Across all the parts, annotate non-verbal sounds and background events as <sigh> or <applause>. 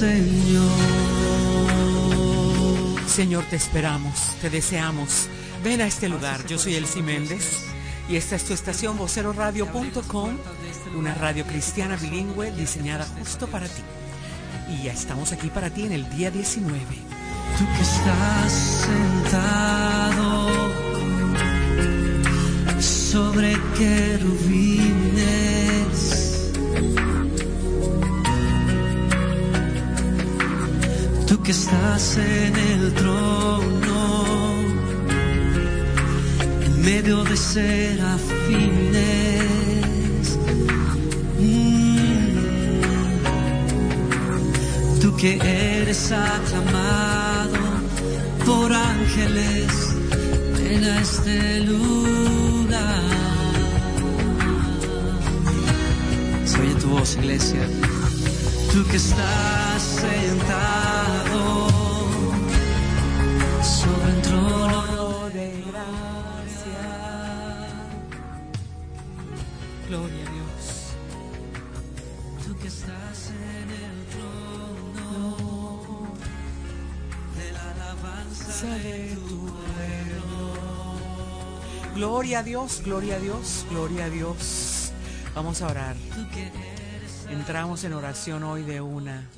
Señor. Señor, te esperamos, te deseamos. Ven a este lugar. Yo soy Elsie Méndez y esta es tu estación voceroradio.com, una radio cristiana bilingüe diseñada justo para ti. Y ya estamos aquí para ti en el día 19. Tú que estás sentado sobre querubines. Que estás en el trono, en medio de serafines. Mm. Tú que eres aclamado por ángeles en este lugar. Se oye tu voz, iglesia. Tú que estás sentado Gloria a Dios, gloria a Dios, gloria a Dios. Vamos a orar. Entramos en oración hoy de una.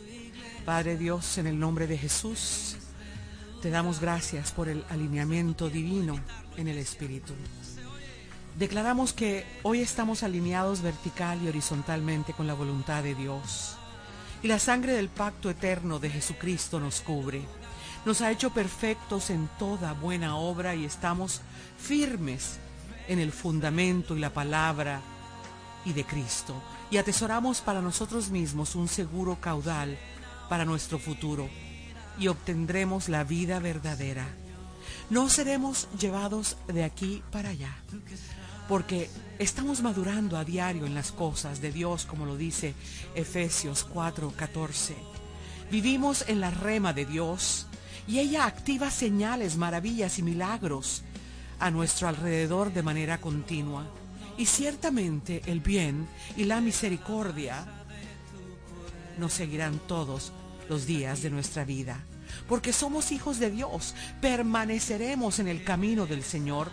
Padre Dios, en el nombre de Jesús, te damos gracias por el alineamiento divino en el Espíritu. Declaramos que hoy estamos alineados vertical y horizontalmente con la voluntad de Dios. Y la sangre del pacto eterno de Jesucristo nos cubre. Nos ha hecho perfectos en toda buena obra y estamos firmes en el fundamento y la palabra y de Cristo. Y atesoramos para nosotros mismos un seguro caudal para nuestro futuro y obtendremos la vida verdadera. No seremos llevados de aquí para allá, porque estamos madurando a diario en las cosas de Dios, como lo dice Efesios 4:14. Vivimos en la rema de Dios y ella activa señales, maravillas y milagros a nuestro alrededor de manera continua. Y ciertamente el bien y la misericordia nos seguirán todos los días de nuestra vida. Porque somos hijos de Dios, permaneceremos en el camino del Señor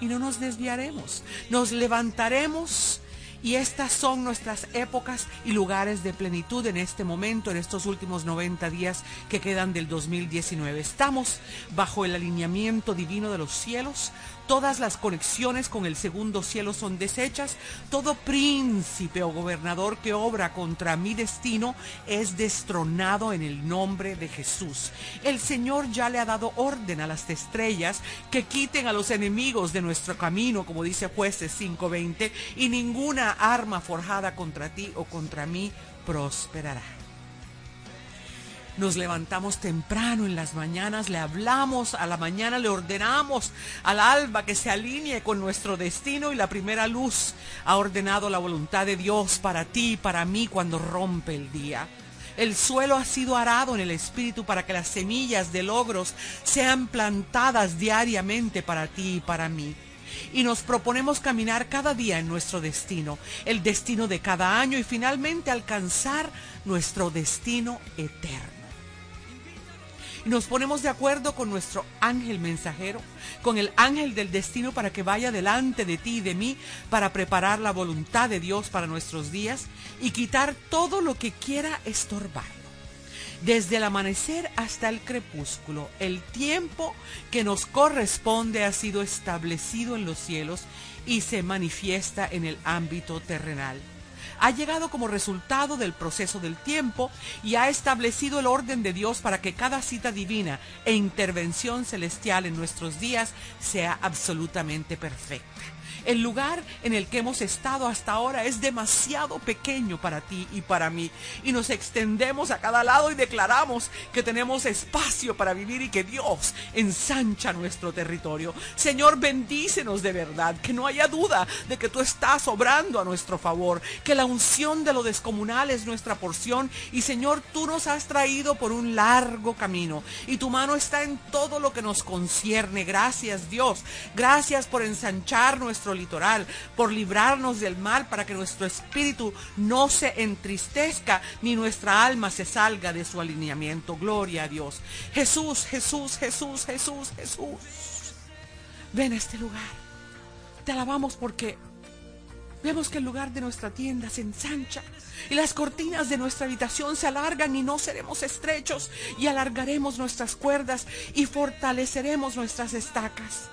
y no nos desviaremos. Nos levantaremos y estas son nuestras épocas y lugares de plenitud en este momento, en estos últimos 90 días que quedan del 2019. Estamos bajo el alineamiento divino de los cielos. Todas las conexiones con el segundo cielo son deshechas. Todo príncipe o gobernador que obra contra mi destino es destronado en el nombre de Jesús. El Señor ya le ha dado orden a las estrellas que quiten a los enemigos de nuestro camino, como dice jueces 5:20, y ninguna arma forjada contra ti o contra mí prosperará. Nos levantamos temprano en las mañanas, le hablamos a la mañana, le ordenamos al alba que se alinee con nuestro destino y la primera luz ha ordenado la voluntad de Dios para ti y para mí cuando rompe el día. El suelo ha sido arado en el espíritu para que las semillas de logros sean plantadas diariamente para ti y para mí y nos proponemos caminar cada día en nuestro destino, el destino de cada año y finalmente alcanzar nuestro destino eterno. Nos ponemos de acuerdo con nuestro ángel mensajero, con el ángel del destino para que vaya delante de ti y de mí para preparar la voluntad de Dios para nuestros días y quitar todo lo que quiera estorbar desde el amanecer hasta el crepúsculo. El tiempo que nos corresponde ha sido establecido en los cielos y se manifiesta en el ámbito terrenal. Ha llegado como resultado del proceso del tiempo y ha establecido el orden de Dios para que cada cita divina e intervención celestial en nuestros días sea absolutamente perfecta. El lugar en el que hemos estado hasta ahora es demasiado pequeño para ti y para mí. Y nos extendemos a cada lado y declaramos que tenemos espacio para vivir y que Dios ensancha nuestro territorio. Señor, bendícenos de verdad, que no haya duda de que tú estás obrando a nuestro favor, que la unción de lo descomunal es nuestra porción. Y Señor, tú nos has traído por un largo camino y tu mano está en todo lo que nos concierne. Gracias Dios. Gracias por ensanchar litoral, por librarnos del mal, para que nuestro espíritu no se entristezca, ni nuestra alma se salga de su alineamiento. Gloria a Dios. Jesús, Jesús, Jesús, Jesús, Jesús. Ven a este lugar. Te alabamos porque vemos que el lugar de nuestra tienda se ensancha y las cortinas de nuestra habitación se alargan y no seremos estrechos y alargaremos nuestras cuerdas y fortaleceremos nuestras estacas.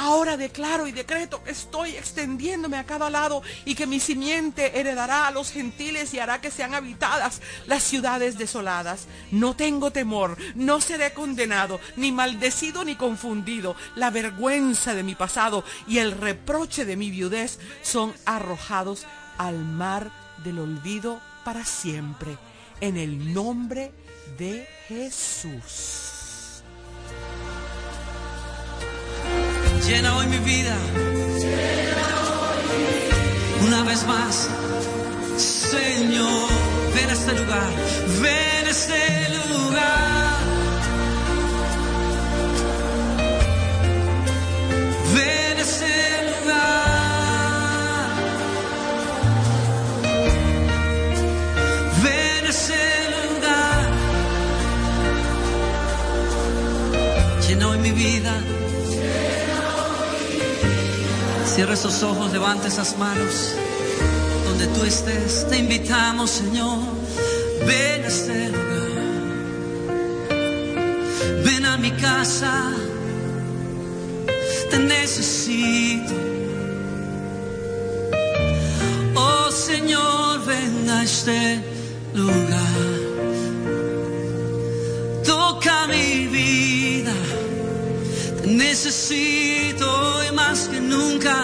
Ahora declaro y decreto que estoy extendiéndome a cada lado y que mi simiente heredará a los gentiles y hará que sean habitadas las ciudades desoladas. No tengo temor, no seré condenado, ni maldecido ni confundido. La vergüenza de mi pasado y el reproche de mi viudez son arrojados al mar del olvido para siempre. En el nombre de Jesús. Llena hoy mi vida. Una vez más, Señor, ven a este lugar, ven a este lugar. Ven a este lugar. Ven a este lugar. Llena hoy mi vida. Cierra esos ojos, levanta esas manos. Donde tú estés, te invitamos, Señor. Ven a este lugar. Ven a mi casa. Te necesito. Oh Señor, ven a este lugar. Necesito hoy más que nunca.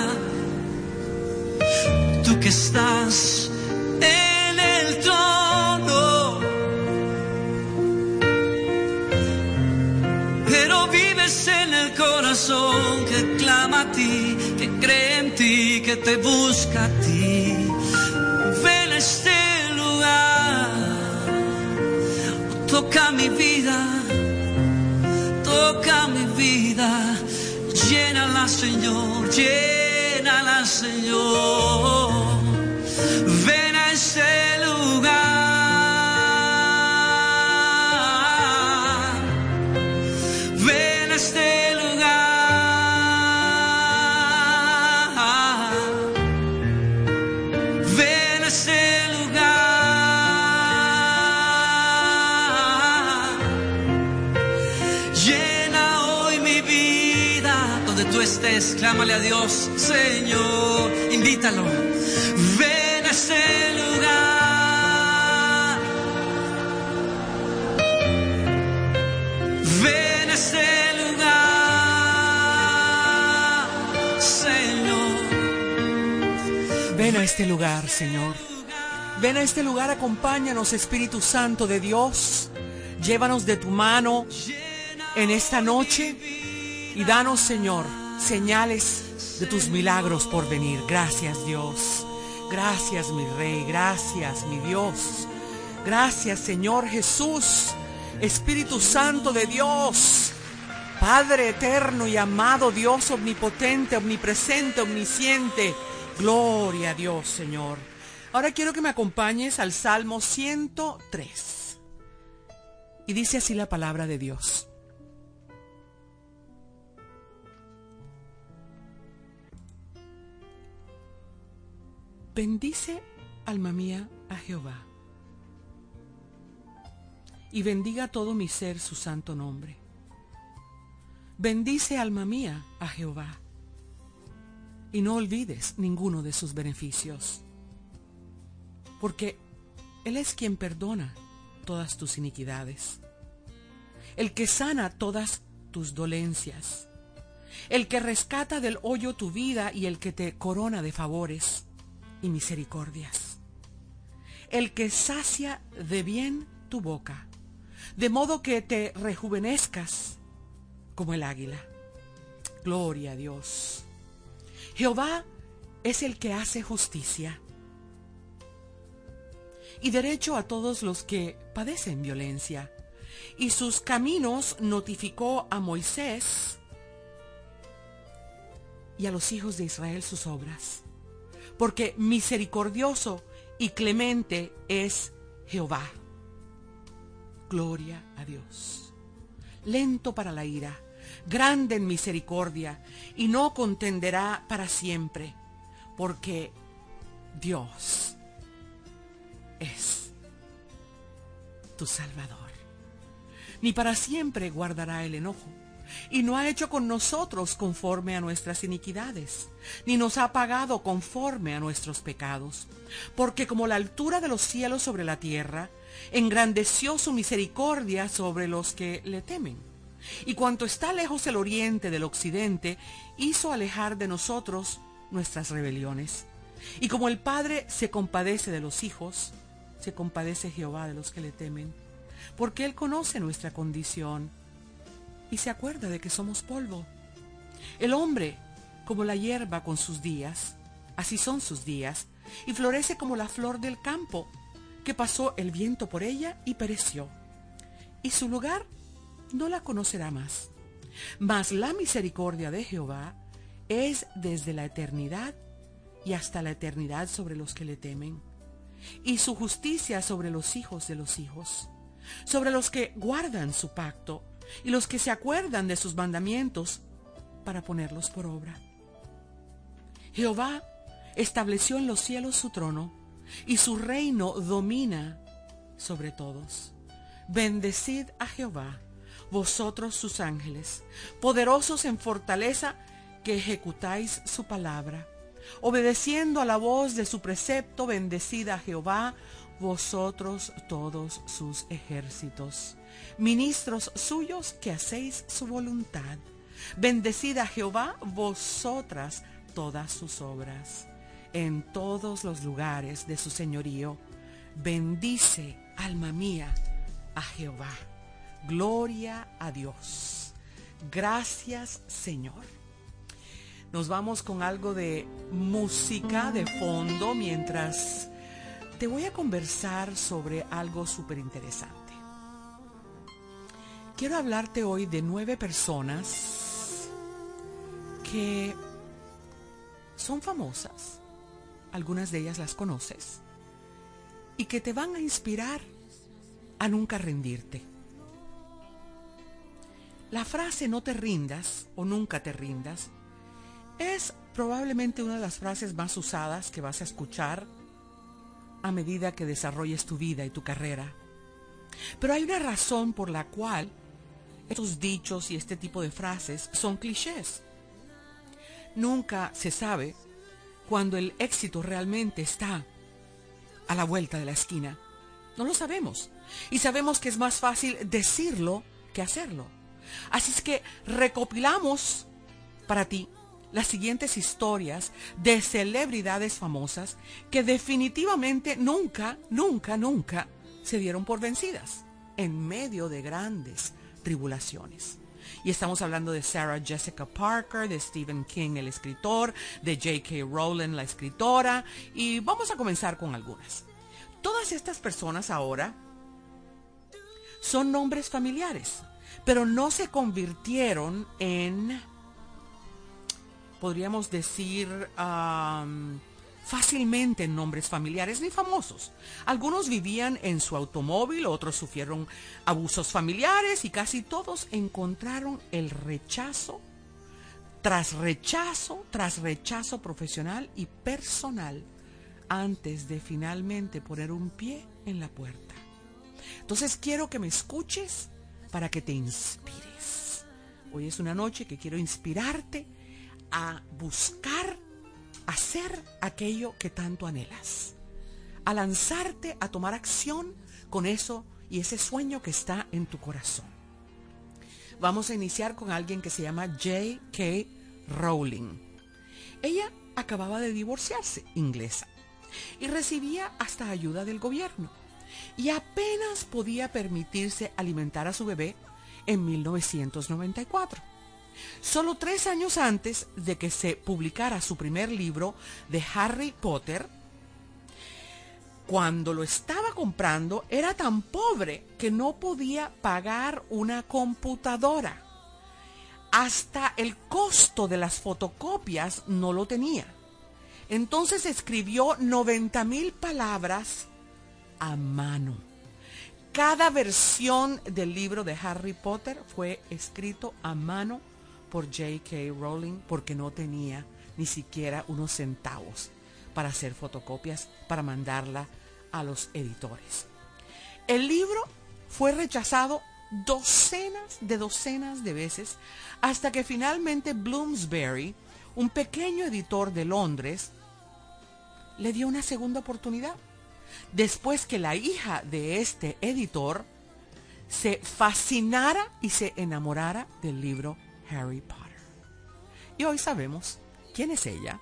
Tú que estás en el trono. Pero vives en el corazón que clama a ti, que cree en ti, que te busca a ti. Ven a este lugar. Toca mi vida toca mi vida, Señor, llénala Señor, ven Estés, clámale a Dios, Señor. Invítalo. Ven a este lugar. Ven a este lugar, Señor. Ven a este lugar, Señor. Ven a este lugar, acompáñanos, Espíritu Santo de Dios. Llévanos de tu mano en esta noche y danos, Señor, señales de tus milagros por venir. Gracias, Dios. Gracias, mi Rey. Gracias, mi Dios. Gracias, Señor Jesús. Espíritu Santo de Dios. Padre eterno y amado Dios omnipotente, omnipresente, omnisciente. Gloria a Dios, Señor. Ahora quiero que me acompañes al Salmo 103. Y dice así la palabra de Dios. Bendice, alma mía, a Jehová. Y bendiga todo mi ser su santo nombre. Bendice, alma mía, a Jehová. Y no olvides ninguno de sus beneficios. Porque Él es quien perdona todas tus iniquidades. El que sana todas tus dolencias. El que rescata del hoyo tu vida y el que te corona de favores y misericordias. El que sacia de bien tu boca, de modo que te rejuvenezcas como el águila. Gloria a Dios. Jehová es el que hace justicia y derecho a todos los que padecen violencia. Y sus caminos notificó a Moisés y a los hijos de Israel sus obras. Porque misericordioso y clemente es Jehová. Gloria a Dios. Lento para la ira, grande en misericordia, y no contenderá para siempre, porque Dios es tu Salvador. Ni para siempre guardará el enojo y no ha hecho con nosotros conforme a nuestras iniquidades, ni nos ha pagado conforme a nuestros pecados. Porque como la altura de los cielos sobre la tierra, engrandeció su misericordia sobre los que le temen. Y cuanto está lejos el oriente del occidente, hizo alejar de nosotros nuestras rebeliones. Y como el Padre se compadece de los hijos, se compadece Jehová de los que le temen, porque Él conoce nuestra condición y se acuerda de que somos polvo. El hombre, como la hierba con sus días, así son sus días, y florece como la flor del campo, que pasó el viento por ella y pereció. Y su lugar no la conocerá más. Mas la misericordia de Jehová es desde la eternidad y hasta la eternidad sobre los que le temen, y su justicia sobre los hijos de los hijos, sobre los que guardan su pacto y los que se acuerdan de sus mandamientos para ponerlos por obra. Jehová estableció en los cielos su trono y su reino domina sobre todos. Bendecid a Jehová, vosotros sus ángeles, poderosos en fortaleza que ejecutáis su palabra. Obedeciendo a la voz de su precepto, bendecid a Jehová, vosotros todos sus ejércitos ministros suyos que hacéis su voluntad. Bendecid a Jehová vosotras todas sus obras, en todos los lugares de su señorío. Bendice, alma mía, a Jehová. Gloria a Dios. Gracias, Señor. Nos vamos con algo de música de fondo mientras te voy a conversar sobre algo súper interesante. Quiero hablarte hoy de nueve personas que son famosas, algunas de ellas las conoces, y que te van a inspirar a nunca rendirte. La frase no te rindas o nunca te rindas es probablemente una de las frases más usadas que vas a escuchar a medida que desarrolles tu vida y tu carrera. Pero hay una razón por la cual estos dichos y este tipo de frases son clichés. Nunca se sabe cuando el éxito realmente está a la vuelta de la esquina. No lo sabemos. Y sabemos que es más fácil decirlo que hacerlo. Así es que recopilamos para ti las siguientes historias de celebridades famosas que definitivamente nunca, nunca, nunca se dieron por vencidas en medio de grandes tribulaciones. Y estamos hablando de Sarah Jessica Parker, de Stephen King, el escritor, de J.K. Rowling, la escritora, y vamos a comenzar con algunas. Todas estas personas ahora son nombres familiares, pero no se convirtieron en, podríamos decir, fácilmente en nombres familiares ni famosos. Algunos vivían en su automóvil, otros sufrieron abusos familiares y casi todos encontraron el rechazo tras rechazo, tras rechazo profesional y personal antes de finalmente poner un pie en la puerta. Entonces quiero que me escuches para que te inspires. Hoy es una noche que quiero inspirarte a buscar hacer aquello que tanto anhelas, a lanzarte a tomar acción con eso y ese sueño que está en tu corazón. Vamos a iniciar con alguien que se llama J.K. Rowling. Ella acababa de divorciarse, inglesa, y recibía hasta ayuda del gobierno, y apenas podía permitirse alimentar a su bebé en 1994 Solo tres años antes de que se publicara su primer libro de Harry Potter, cuando lo estaba comprando era tan pobre que no podía pagar una computadora. hasta el costo de las fotocopias no lo tenía. Entonces escribió 90 mil palabras a mano. Cada versión del libro de Harry Potter fue escrito a mano por J.K. Rowling porque no tenía ni siquiera unos centavos para hacer fotocopias para mandarla a los editores. El libro fue rechazado docenas de docenas de veces hasta que finalmente Bloomsbury, un pequeño editor de Londres, le dio una segunda oportunidad. Después que la hija de este editor se fascinara y se enamorara del libro Harry Potter. Y hoy sabemos quién es ella.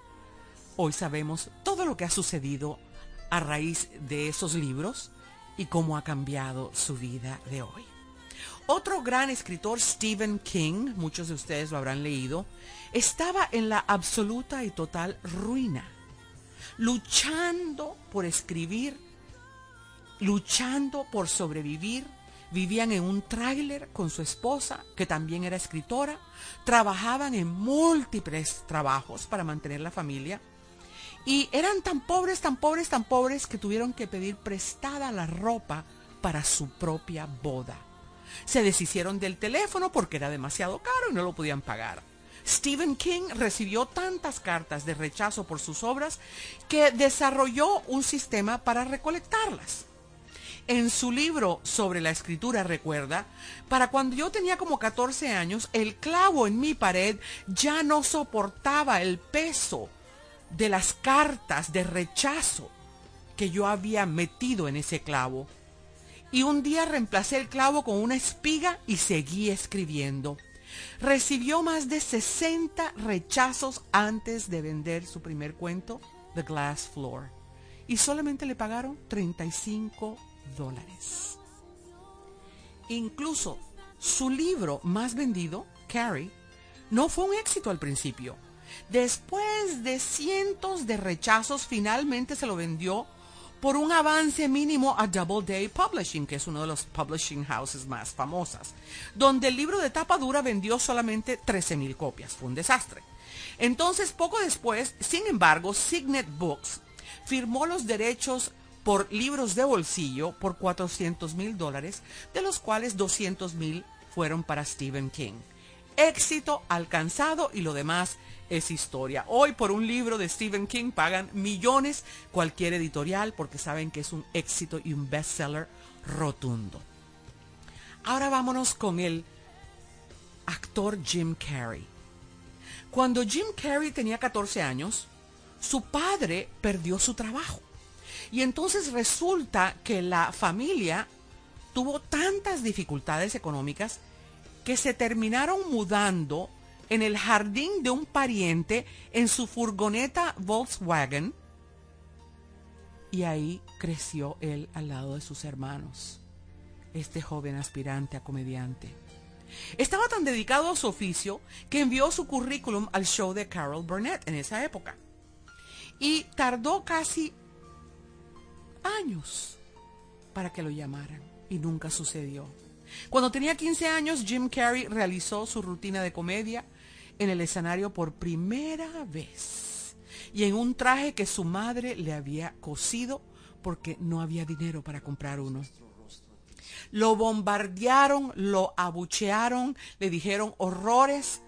Hoy sabemos todo lo que ha sucedido a raíz de esos libros y cómo ha cambiado su vida de hoy. Otro gran escritor, Stephen King, muchos de ustedes lo habrán leído, estaba en la absoluta y total ruina, luchando por escribir, luchando por sobrevivir. Vivían en un tráiler con su esposa, que también era escritora, trabajaban en múltiples trabajos para mantener la familia y eran tan pobres, tan pobres, tan pobres que tuvieron que pedir prestada la ropa para su propia boda. Se deshicieron del teléfono porque era demasiado caro y no lo podían pagar. Stephen King recibió tantas cartas de rechazo por sus obras que desarrolló un sistema para recolectarlas. En su libro sobre la escritura recuerda, para cuando yo tenía como 14 años, el clavo en mi pared ya no soportaba el peso de las cartas de rechazo que yo había metido en ese clavo y un día reemplacé el clavo con una espiga y seguí escribiendo. Recibió más de 60 rechazos antes de vender su primer cuento, The Glass Floor, y solamente le pagaron 35 Incluso su libro más vendido, Carrie, no fue un éxito al principio. Después de cientos de rechazos, finalmente se lo vendió por un avance mínimo a Doubleday Publishing, que es uno de los publishing houses más famosas, donde el libro de tapa dura vendió solamente 13 mil copias. Fue un desastre. Entonces, poco después, sin embargo, Signet Books firmó los derechos por libros de bolsillo por 400 mil dólares, de los cuales 200 mil fueron para Stephen King. Éxito alcanzado y lo demás es historia. Hoy por un libro de Stephen King pagan millones cualquier editorial porque saben que es un éxito y un bestseller rotundo. Ahora vámonos con el actor Jim Carrey. Cuando Jim Carrey tenía 14 años, su padre perdió su trabajo. Y entonces resulta que la familia tuvo tantas dificultades económicas que se terminaron mudando en el jardín de un pariente en su furgoneta Volkswagen y ahí creció él al lado de sus hermanos, este joven aspirante a comediante. Estaba tan dedicado a su oficio que envió su currículum al show de Carol Burnett en esa época. Y tardó casi años para que lo llamaran y nunca sucedió. Cuando tenía 15 años, Jim Carrey realizó su rutina de comedia en el escenario por primera vez y en un traje que su madre le había cosido porque no había dinero para comprar uno. Lo bombardearon, lo abuchearon, le dijeron horrores,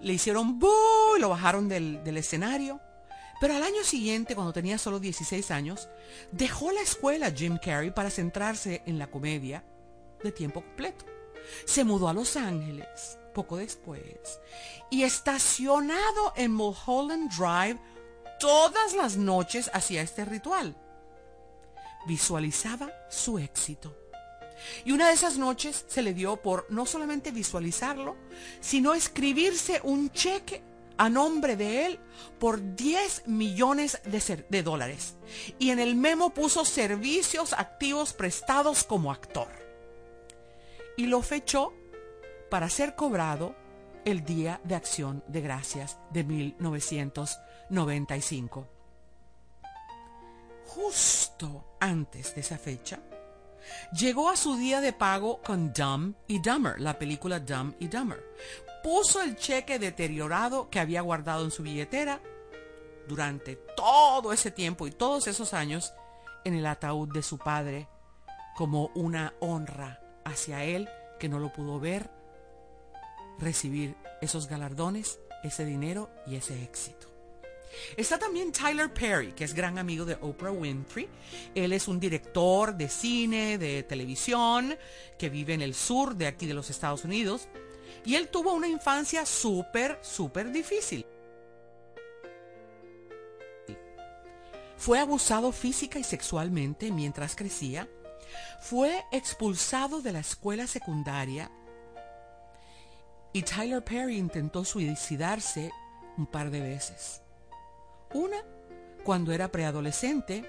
le hicieron y lo bajaron del, del escenario. Pero al año siguiente, cuando tenía solo 16 años, dejó la escuela Jim Carrey para centrarse en la comedia de tiempo completo. Se mudó a Los Ángeles poco después y estacionado en Mulholland Drive todas las noches hacía este ritual. Visualizaba su éxito. Y una de esas noches se le dio por no solamente visualizarlo, sino escribirse un cheque a nombre de él por 10 millones de, dólares. Y en el memo puso servicios activos prestados como actor. Y lo fechó para ser cobrado el Día de Acción de Gracias de 1995. Justo antes de esa fecha, llegó a su día de pago con Dumb y Dumber, la película Dumb y Dumber, puso el cheque deteriorado que había guardado en su billetera durante todo ese tiempo y todos esos años en el ataúd de su padre como una honra hacia él que no lo pudo ver recibir esos galardones, ese dinero y ese éxito. Está también Tyler Perry, que es gran amigo de Oprah Winfrey. Él es un director de cine, de televisión, que vive en el sur de aquí de los Estados Unidos. Y él tuvo una infancia súper, súper difícil. Fue abusado física y sexualmente mientras crecía. Fue expulsado de la escuela secundaria. Y Tyler Perry intentó suicidarse un par de veces. Una cuando era preadolescente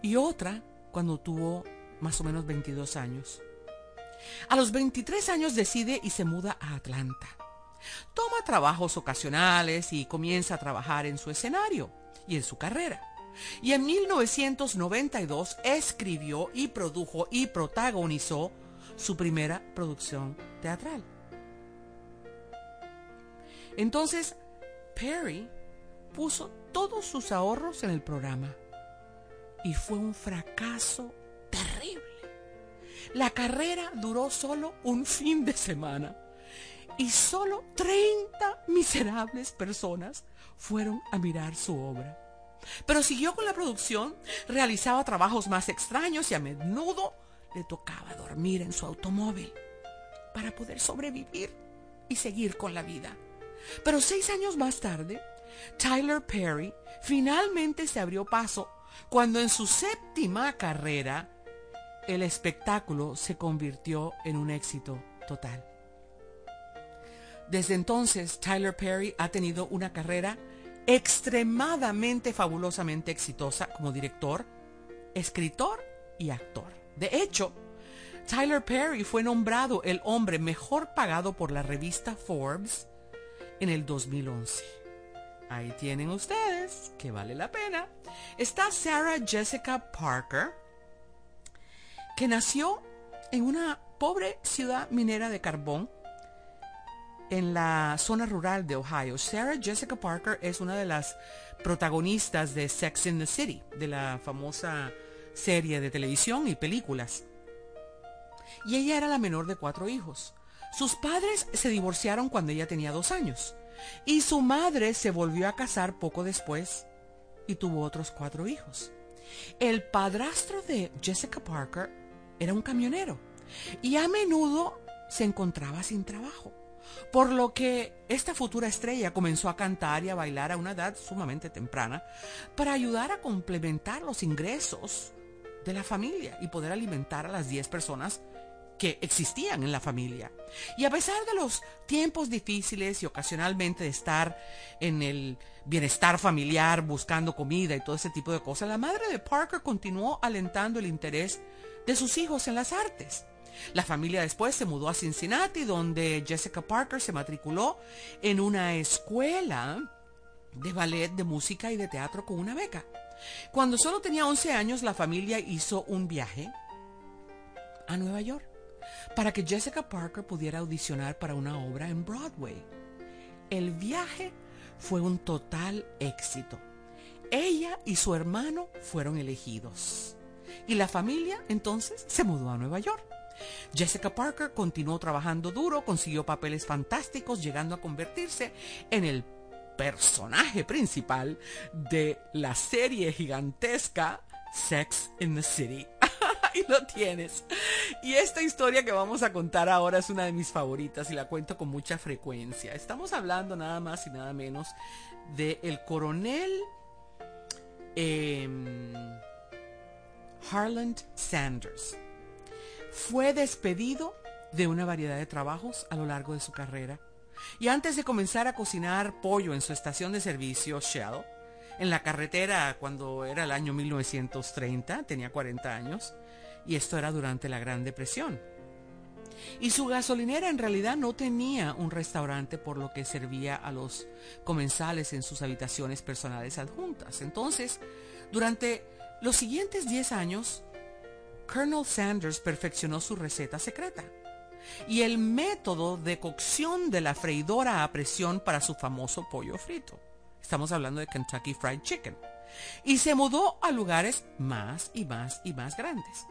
y otra cuando tuvo más o menos 22 años. A los 23 años decide y se muda a Atlanta. Toma trabajos ocasionales y comienza a trabajar en su escenario y en su carrera. Y en 1992 escribió y produjo y protagonizó su primera producción teatral. Entonces, Perry puso todos sus ahorros en el programa y fue un fracaso terrible. La carrera duró solo un fin de semana y solo 30 miserables personas fueron a mirar su obra. Pero siguió con la producción, realizaba trabajos más extraños y a menudo le tocaba dormir en su automóvil para poder sobrevivir y seguir con la vida. Pero seis años más tarde, Tyler Perry finalmente se abrió paso cuando en su séptima carrera el espectáculo se convirtió en un éxito total. Desde entonces, Tyler Perry ha tenido una carrera extremadamente fabulosamente exitosa como director, escritor y actor. De hecho, Tyler Perry fue nombrado el hombre mejor pagado por la revista Forbes en el 2011. Ahí tienen ustedes, que vale la pena. Está Sarah Jessica Parker, que nació en una pobre ciudad minera de carbón en la zona rural de Ohio. Sarah Jessica Parker es una de las protagonistas de Sex in the City, de la famosa serie de televisión y películas. Y ella era la menor de cuatro hijos. Sus padres se divorciaron cuando ella tenía dos años. Y su madre se volvió a casar poco después y tuvo otros cuatro hijos. El padrastro de Jessica Parker era un camionero y a menudo se encontraba sin trabajo. Por lo que esta futura estrella comenzó a cantar y a bailar a una edad sumamente temprana para ayudar a complementar los ingresos de la familia y poder alimentar a las 10 personas que existían en la familia. Y a pesar de los tiempos difíciles y ocasionalmente de estar en el bienestar familiar, buscando comida y todo ese tipo de cosas, la madre de Parker continuó alentando el interés de sus hijos en las artes. La familia después se mudó a Cincinnati, donde Jessica Parker se matriculó en una escuela de ballet, de música y de teatro con una beca. Cuando solo tenía 11 años, la familia hizo un viaje a Nueva York para que Jessica Parker pudiera audicionar para una obra en Broadway. El viaje fue un total éxito. Ella y su hermano fueron elegidos. Y la familia entonces se mudó a Nueva York. Jessica Parker continuó trabajando duro, consiguió papeles fantásticos, llegando a convertirse en el personaje principal de la serie gigantesca Sex in the City. <laughs> Ahí lo tienes. Y esta historia que vamos a contar ahora es una de mis favoritas y la cuento con mucha frecuencia. Estamos hablando nada más y nada menos de el coronel em, Harland Sanders. Fue despedido de una variedad de trabajos a lo largo de su carrera. Y antes de comenzar a cocinar pollo en su estación de servicio Shell, en la carretera cuando era el año 1930, tenía 40 años, y esto era durante la Gran Depresión. Y su gasolinera en realidad no tenía un restaurante por lo que servía a los comensales en sus habitaciones personales adjuntas. Entonces, durante los siguientes 10 años, Colonel Sanders perfeccionó su receta secreta. y el método de cocción de la freidora a presión para su famoso pollo frito. Estamos hablando de Kentucky Fried Chicken. Y se mudó a lugares más y más y más grandes.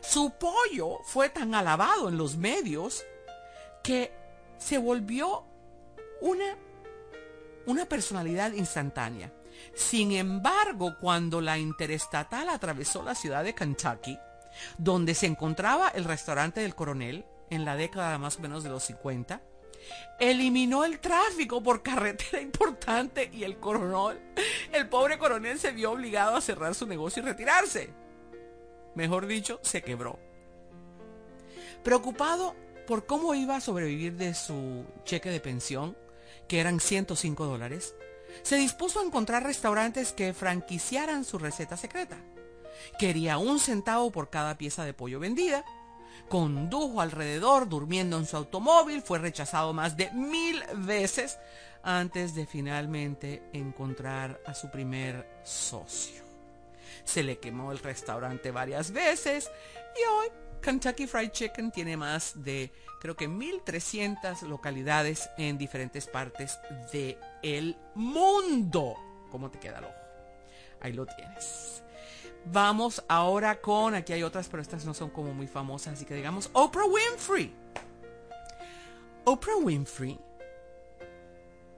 Su pollo fue tan alabado en los medios que se volvió una, una personalidad instantánea. Sin embargo, cuando la interestatal atravesó la ciudad de Kentucky, donde se encontraba el restaurante del coronel en la década más o menos de los 50, eliminó el tráfico por carretera <laughs> importante y el coronel, el pobre coronel se vio obligado a cerrar su negocio y retirarse. Mejor dicho, se quebró. Preocupado por cómo iba a sobrevivir de su cheque de pensión, que eran 105 dólares, se dispuso a encontrar restaurantes que franquiciaran su receta secreta. Quería un centavo por cada pieza de pollo vendida. Condujo alrededor durmiendo en su automóvil, fue rechazado más de mil veces antes de finalmente encontrar a su primer socio. Se le quemó el restaurante varias veces y hoy Kentucky Fried Chicken tiene más de, creo que 1.300 localidades en diferentes partes del el mundo. ¿Cómo te queda el ojo? Ahí lo tienes. Vamos ahora con, aquí hay otras, pero estas no son como muy famosas, así que digamos Oprah Winfrey. Oprah Winfrey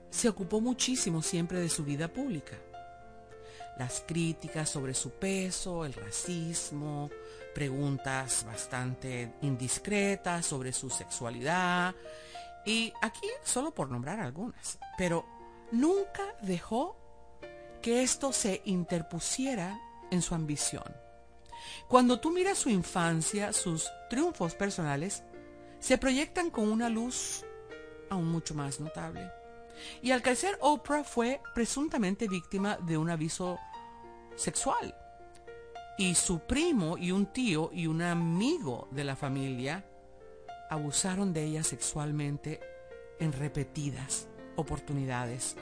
se ocupó muchísimo siempre de su vida pública las críticas sobre su peso, el racismo, preguntas bastante indiscretas sobre su sexualidad. Y aquí solo por nombrar algunas. Pero nunca dejó que esto se interpusiera en su ambición. Cuando tú miras su infancia, sus triunfos personales se proyectan con una luz aún mucho más notable. Y al crecer, Oprah fue presuntamente víctima de un aviso sexual. Y su primo y un tío y un amigo de la familia abusaron de ella sexualmente en repetidas oportunidades,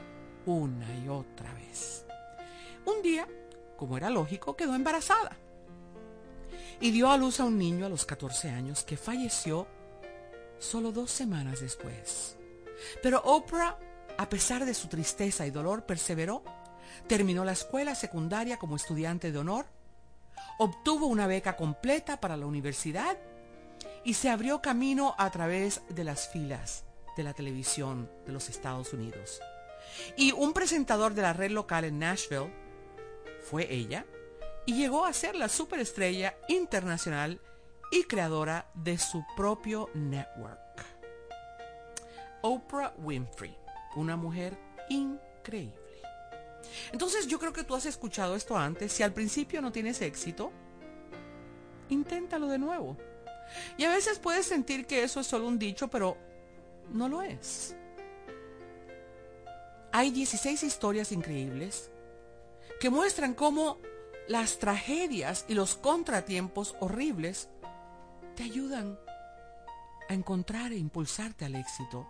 una y otra vez. Un día, como era lógico, quedó embarazada y dio a luz a un niño a los 14 años que falleció solo dos semanas después. Pero Oprah, a pesar de su tristeza y dolor, perseveró Terminó la escuela secundaria como estudiante de honor, obtuvo una beca completa para la universidad y se abrió camino a través de las filas de la televisión de los Estados Unidos. Y un presentador de la red local en Nashville fue ella y llegó a ser la superestrella internacional y creadora de su propio network. Oprah Winfrey, una mujer increíble. Entonces yo creo que tú has escuchado esto antes. Si al principio no tienes éxito, inténtalo de nuevo. Y a veces puedes sentir que eso es solo un dicho, pero no lo es. Hay 16 historias increíbles que muestran cómo las tragedias y los contratiempos horribles te ayudan a encontrar e impulsarte al éxito.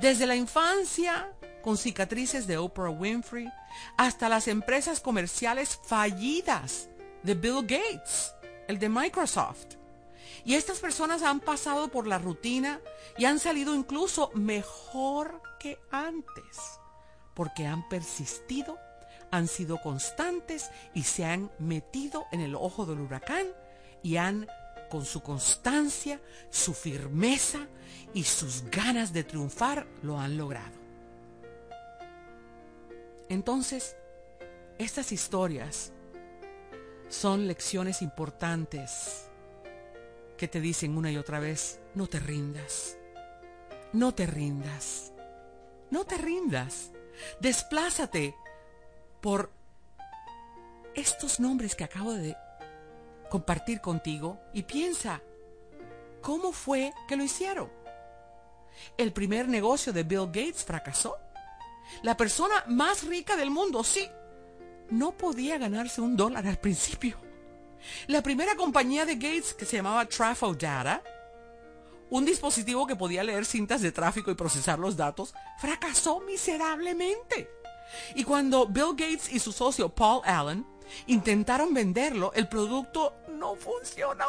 Desde la infancia, con cicatrices de Oprah Winfrey, hasta las empresas comerciales fallidas de Bill Gates, el de Microsoft. Y estas personas han pasado por la rutina y han salido incluso mejor que antes, porque han persistido, han sido constantes y se han metido en el ojo del huracán y han con su constancia, su firmeza y sus ganas de triunfar lo han logrado. Entonces, estas historias son lecciones importantes que te dicen una y otra vez, no te rindas, no te rindas, no te rindas, desplázate por estos nombres que acabo de compartir contigo y piensa, ¿cómo fue que lo hicieron? El primer negocio de Bill Gates fracasó. La persona más rica del mundo, sí, no podía ganarse un dólar al principio. La primera compañía de Gates, que se llamaba Trafo Data, un dispositivo que podía leer cintas de tráfico y procesar los datos, fracasó miserablemente. Y cuando Bill Gates y su socio Paul Allen intentaron venderlo, el producto no funcionó.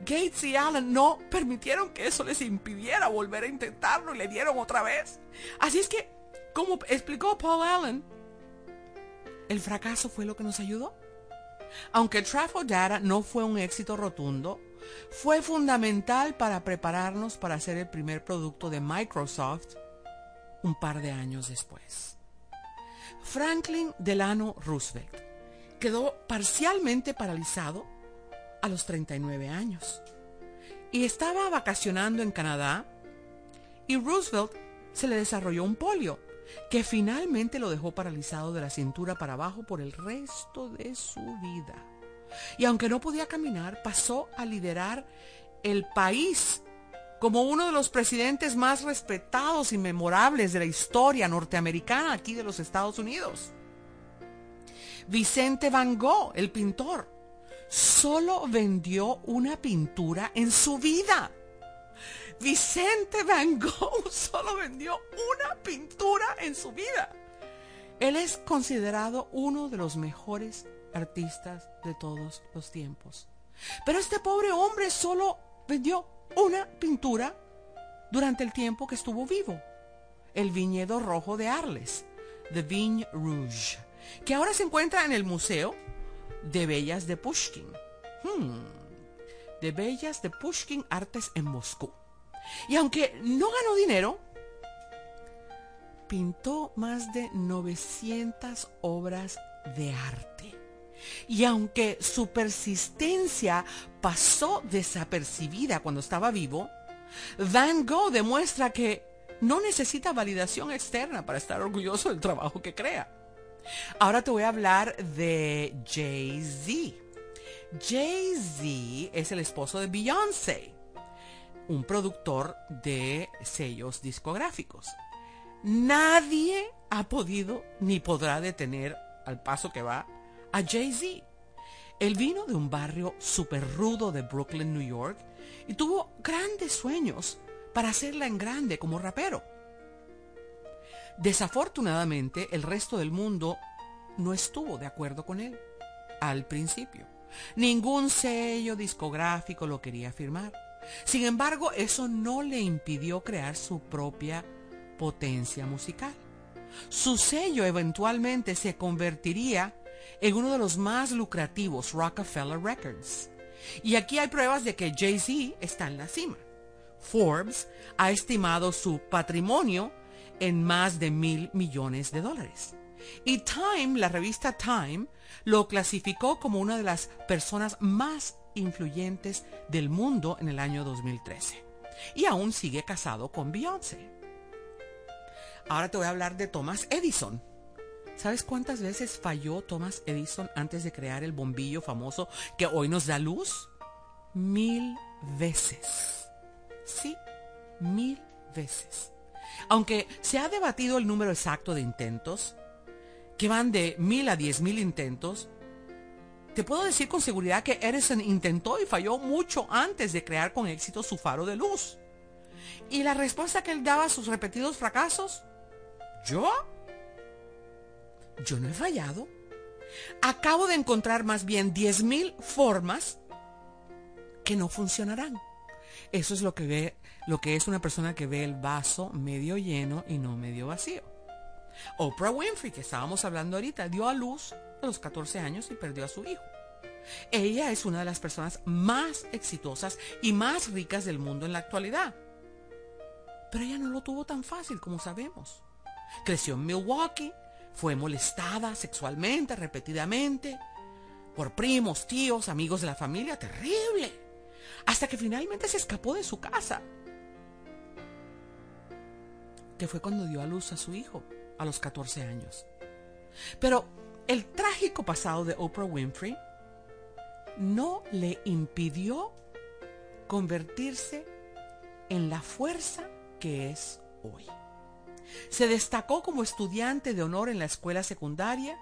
Gates y Allen no permitieron que eso les impidiera volver a intentarlo y le dieron otra vez. Así es que, como explicó Paul Allen, el fracaso fue lo que nos ayudó. Aunque Trafford Data no fue un éxito rotundo, fue fundamental para prepararnos para hacer el primer producto de Microsoft un par de años después. Franklin Delano Roosevelt quedó parcialmente paralizado a los 39 años y estaba vacacionando en Canadá y Roosevelt se le desarrolló un polio que finalmente lo dejó paralizado de la cintura para abajo por el resto de su vida. Y aunque no podía caminar, pasó a liderar el país como uno de los presidentes más respetados y memorables de la historia norteamericana aquí de los Estados Unidos. Vicente Van Gogh, el pintor, solo vendió una pintura en su vida. Vicente Van Gogh <laughs> solo vendió una pintura en su vida. Él es considerado uno de los mejores artistas de todos los tiempos. Pero este pobre hombre solo vendió una pintura durante el tiempo que estuvo vivo. El viñedo rojo de Arles, The Vigne Rouge, que ahora se encuentra en el Museo de Bellas de Pushkin. Hmm. De Bellas de Pushkin Artes en Moscú. Y aunque no ganó dinero, pintó más de 900 obras de arte. Y aunque su persistencia pasó desapercibida cuando estaba vivo, Van Gogh demuestra que no necesita validación externa para estar orgulloso del trabajo que crea. Ahora te voy a hablar de Jay-Z. Jay-Z es el esposo de Beyoncé un productor de sellos discográficos. Nadie ha podido ni podrá detener al paso que va a Jay-Z. Él vino de un barrio súper rudo de Brooklyn, New York, y tuvo grandes sueños para hacerla en grande como rapero. Desafortunadamente, el resto del mundo no estuvo de acuerdo con él al principio. Ningún sello discográfico lo quería firmar. Sin embargo, eso no le impidió crear su propia potencia musical. Su sello eventualmente se convertiría en uno de los más lucrativos Rockefeller Records. Y aquí hay pruebas de que Jay-Z está en la cima. Forbes ha estimado su patrimonio en más de mil millones de dólares. Y Time, la revista Time, lo clasificó como una de las personas más influyentes del mundo en el año 2013. Y aún sigue casado con Beyoncé. Ahora te voy a hablar de Thomas Edison. ¿Sabes cuántas veces falló Thomas Edison antes de crear el bombillo famoso que hoy nos da luz? Mil veces. Sí, mil veces. Aunque se ha debatido el número exacto de intentos, que van de mil a diez mil intentos, te puedo decir con seguridad que Edison intentó y falló mucho antes de crear con éxito su faro de luz. Y la respuesta que él daba a sus repetidos fracasos, ¿yo? Yo no he fallado. Acabo de encontrar más bien 10.000 formas que no funcionarán. Eso es lo que ve, lo que es una persona que ve el vaso medio lleno y no medio vacío. Oprah Winfrey, que estábamos hablando ahorita, dio a luz a los 14 años y perdió a su hijo. Ella es una de las personas más exitosas y más ricas del mundo en la actualidad. Pero ella no lo tuvo tan fácil como sabemos. Creció en Milwaukee, fue molestada sexualmente repetidamente por primos, tíos, amigos de la familia, terrible. Hasta que finalmente se escapó de su casa. Que fue cuando dio a luz a su hijo a los 14 años. Pero el trágico pasado de Oprah Winfrey no le impidió convertirse en la fuerza que es hoy. Se destacó como estudiante de honor en la escuela secundaria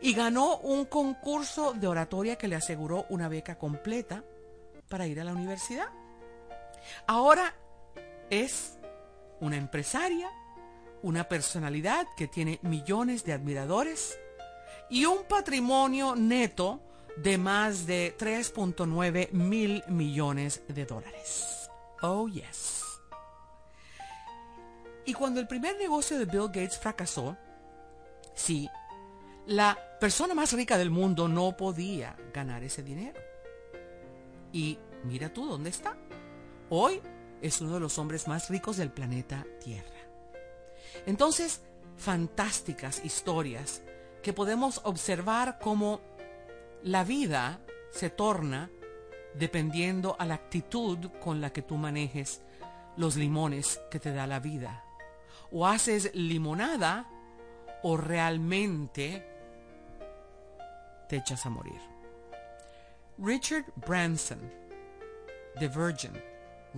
y ganó un concurso de oratoria que le aseguró una beca completa para ir a la universidad. Ahora es una empresaria, una personalidad que tiene millones de admiradores y un patrimonio neto de más de 3.9 mil millones de dólares. Oh, yes. Y cuando el primer negocio de Bill Gates fracasó, sí, la persona más rica del mundo no podía ganar ese dinero. Y mira tú dónde está. Hoy es uno de los hombres más ricos del planeta Tierra. Entonces, fantásticas historias que podemos observar cómo la vida se torna dependiendo a la actitud con la que tú manejes los limones que te da la vida. O haces limonada o realmente te echas a morir. Richard Branson, de Virgin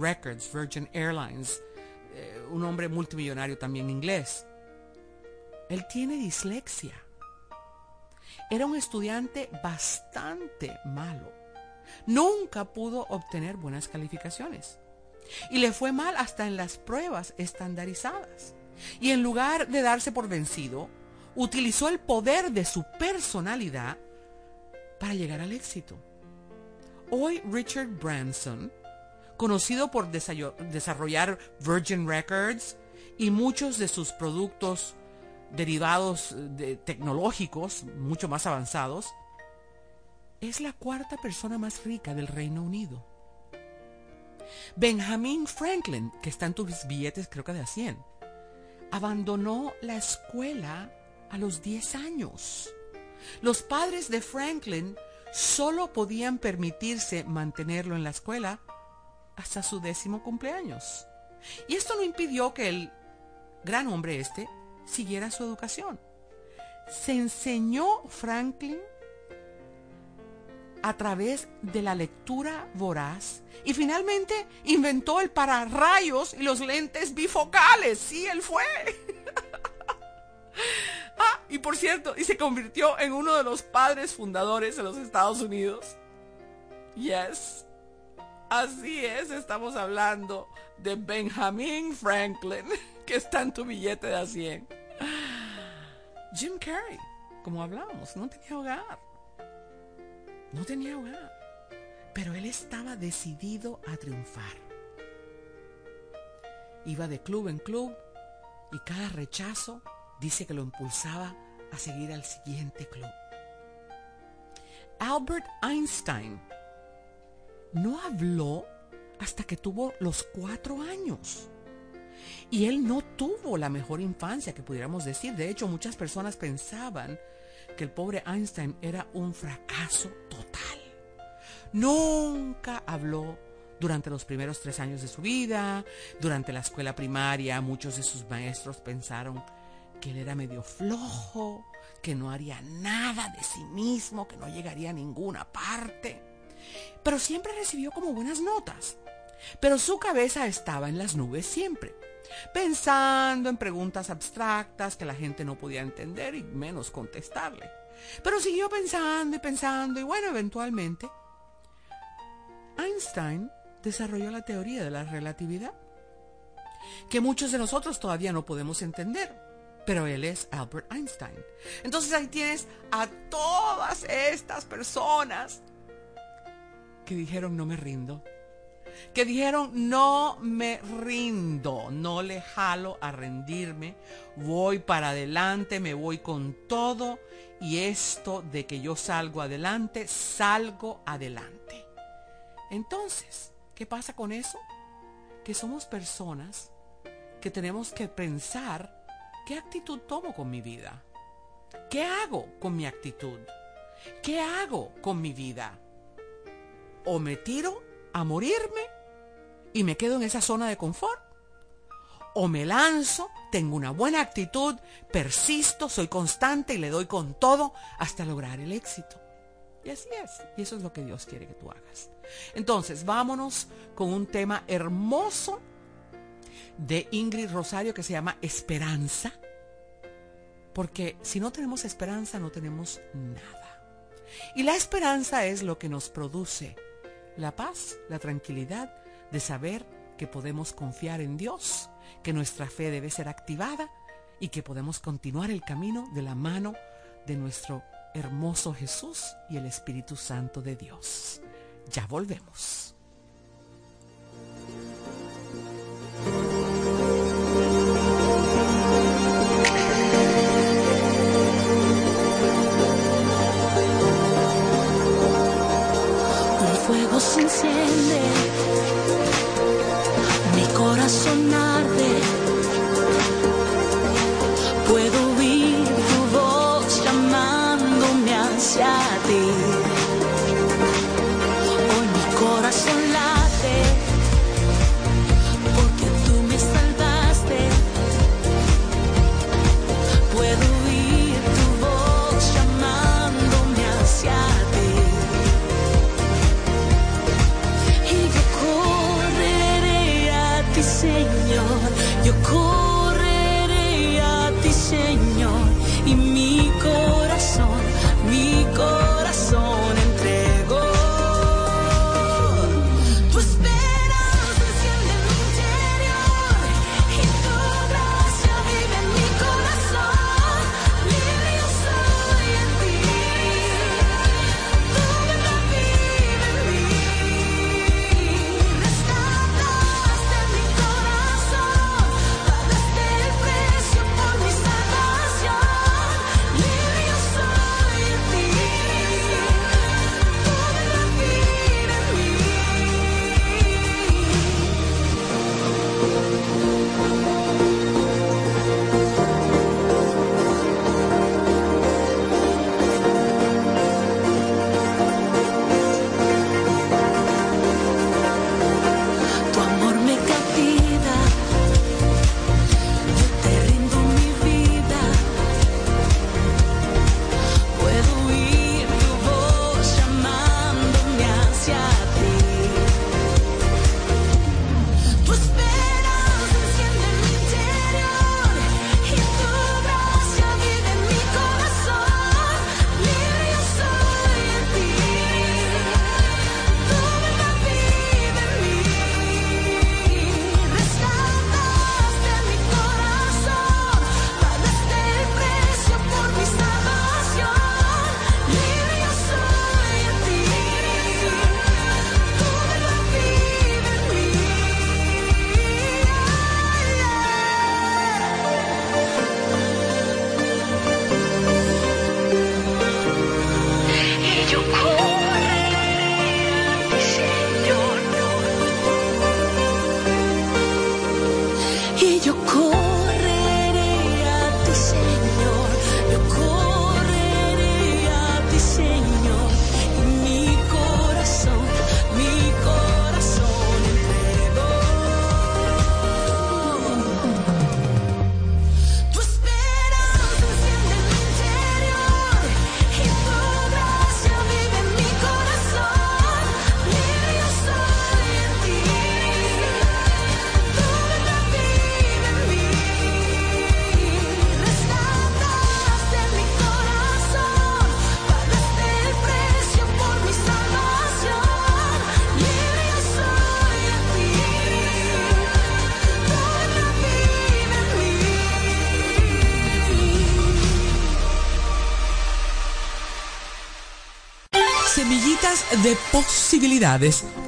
Records, Virgin Airlines, eh, un hombre multimillonario también inglés. Él tiene dislexia. Era un estudiante bastante malo. Nunca pudo obtener buenas calificaciones. Y le fue mal hasta en las pruebas estandarizadas. Y en lugar de darse por vencido, utilizó el poder de su personalidad para llegar al éxito. Hoy Richard Branson, conocido por desarrollar Virgin Records y muchos de sus productos derivados de tecnológicos mucho más avanzados, es la cuarta persona más rica del Reino Unido. Benjamin Franklin, que está en tus billetes creo que de a 100, abandonó la escuela a los 10 años. Los padres de Franklin solo podían permitirse mantenerlo en la escuela hasta su décimo cumpleaños. Y esto no impidió que el gran hombre este siguiera su educación. Se enseñó Franklin a través de la lectura voraz y finalmente inventó el pararrayos y los lentes bifocales. Sí, él fue. <laughs> ah, y por cierto, y se convirtió en uno de los padres fundadores de los Estados Unidos. Yes. Así es, estamos hablando de Benjamin Franklin, <laughs> que está en tu billete de a 100. Jim Carrey, como hablábamos, no tenía hogar. No tenía hogar. Pero él estaba decidido a triunfar. Iba de club en club y cada rechazo dice que lo impulsaba a seguir al siguiente club. Albert Einstein no habló hasta que tuvo los cuatro años. Y él no tuvo la mejor infancia que pudiéramos decir. De hecho, muchas personas pensaban que el pobre Einstein era un fracaso total. Nunca habló durante los primeros tres años de su vida. Durante la escuela primaria, muchos de sus maestros pensaron que él era medio flojo, que no haría nada de sí mismo, que no llegaría a ninguna parte. Pero siempre recibió como buenas notas. Pero su cabeza estaba en las nubes siempre, pensando en preguntas abstractas que la gente no podía entender y menos contestarle. Pero siguió pensando y pensando y bueno, eventualmente Einstein desarrolló la teoría de la relatividad, que muchos de nosotros todavía no podemos entender, pero él es Albert Einstein. Entonces ahí tienes a todas estas personas que dijeron no me rindo, que dijeron, no me rindo, no le jalo a rendirme, voy para adelante, me voy con todo y esto de que yo salgo adelante, salgo adelante. Entonces, ¿qué pasa con eso? Que somos personas que tenemos que pensar qué actitud tomo con mi vida. ¿Qué hago con mi actitud? ¿Qué hago con mi vida? O me tiro a morirme y me quedo en esa zona de confort. O me lanzo, tengo una buena actitud, persisto, soy constante y le doy con todo hasta lograr el éxito. Y así es. Y eso es lo que Dios quiere que tú hagas. Entonces, vámonos con un tema hermoso de Ingrid Rosario que se llama Esperanza. Porque si no tenemos esperanza, no tenemos nada. Y la esperanza es lo que nos produce la paz, la tranquilidad de saber que podemos confiar en Dios, que nuestra fe debe ser activada y que podemos continuar el camino de la mano de nuestro hermoso Jesús y el Espíritu Santo de Dios. Ya volvemos. Se enciende, mi corazón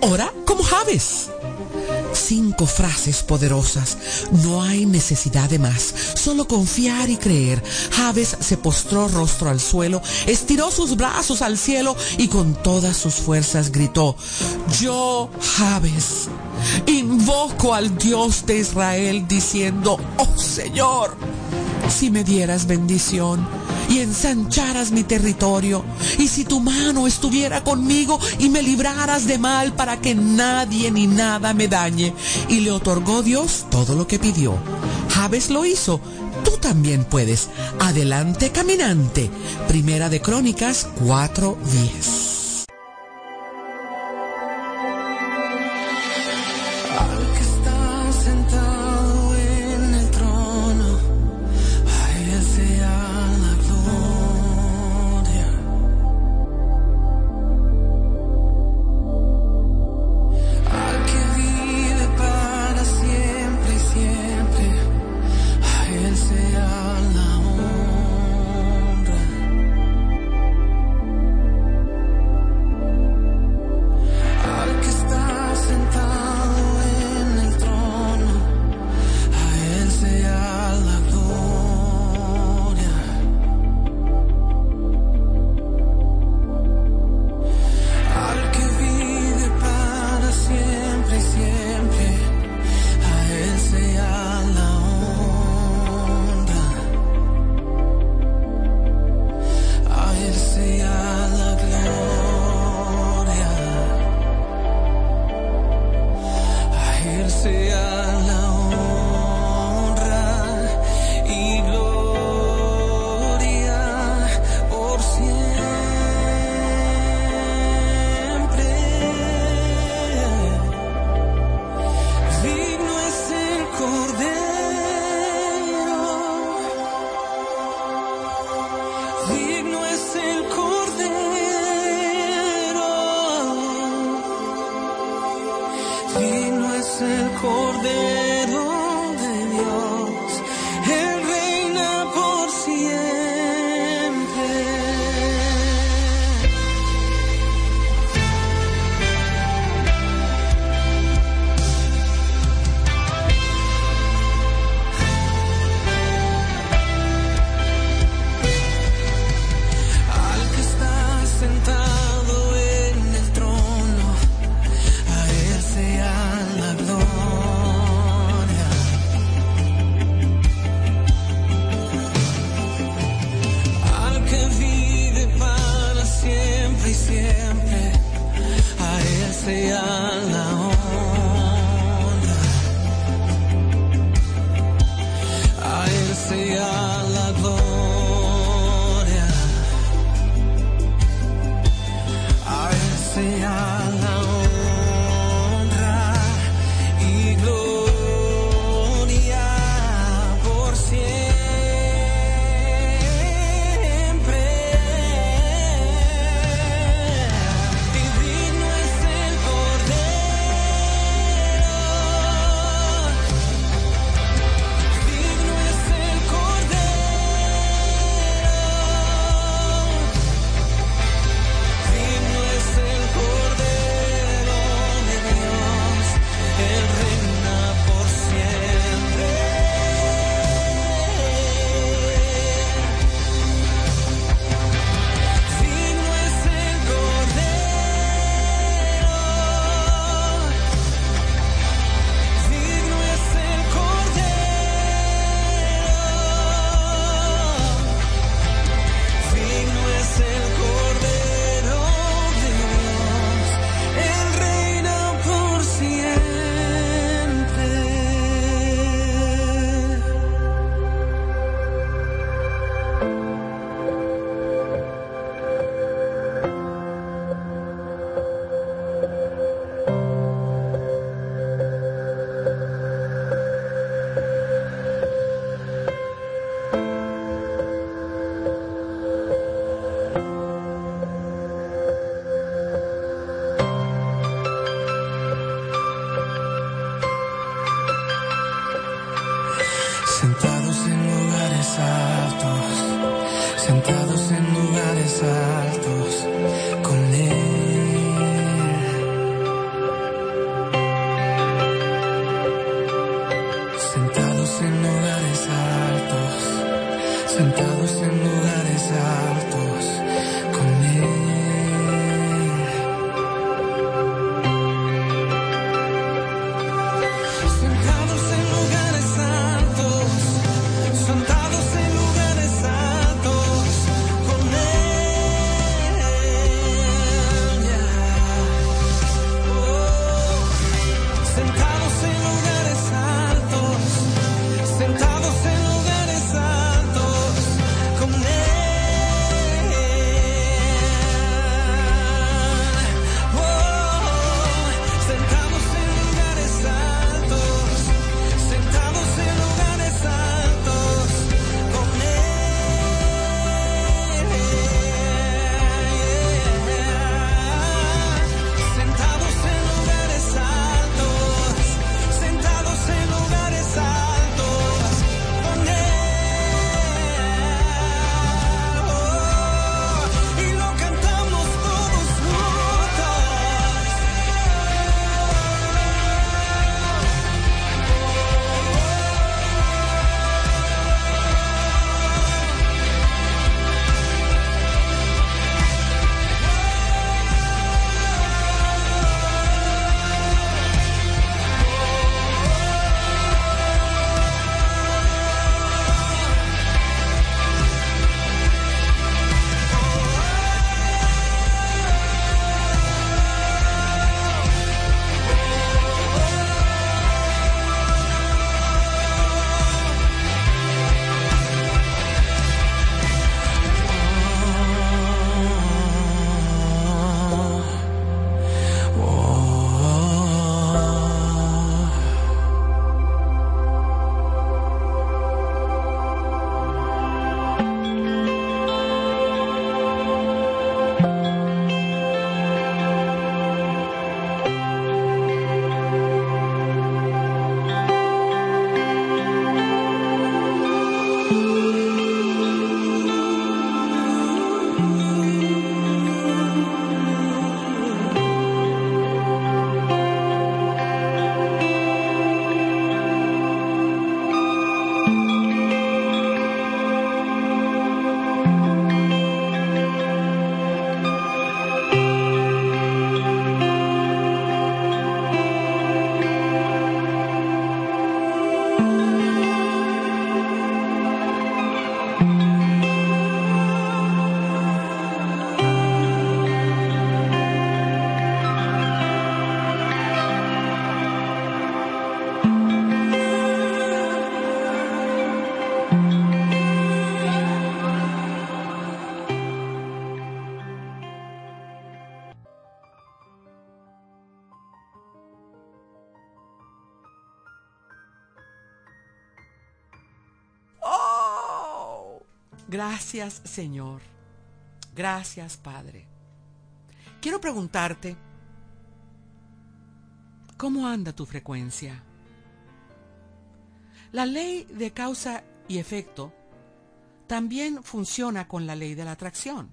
Ora como Javes. Cinco frases poderosas. No hay necesidad de más. Solo confiar y creer. Javes se postró rostro al suelo, estiró sus brazos al cielo y con todas sus fuerzas gritó, yo, Javes, invoco al Dios de Israel diciendo, oh Señor, si me dieras bendición y ensancharas mi territorio, y si tu mano estuviera conmigo y me libraras de mal para que nadie ni nada me dañe. Y le otorgó Dios todo lo que pidió. Javes lo hizo. Tú también puedes. Adelante caminante. Primera de Crónicas 4.10. Gracias Señor. Gracias Padre. Quiero preguntarte, ¿cómo anda tu frecuencia? La ley de causa y efecto también funciona con la ley de la atracción.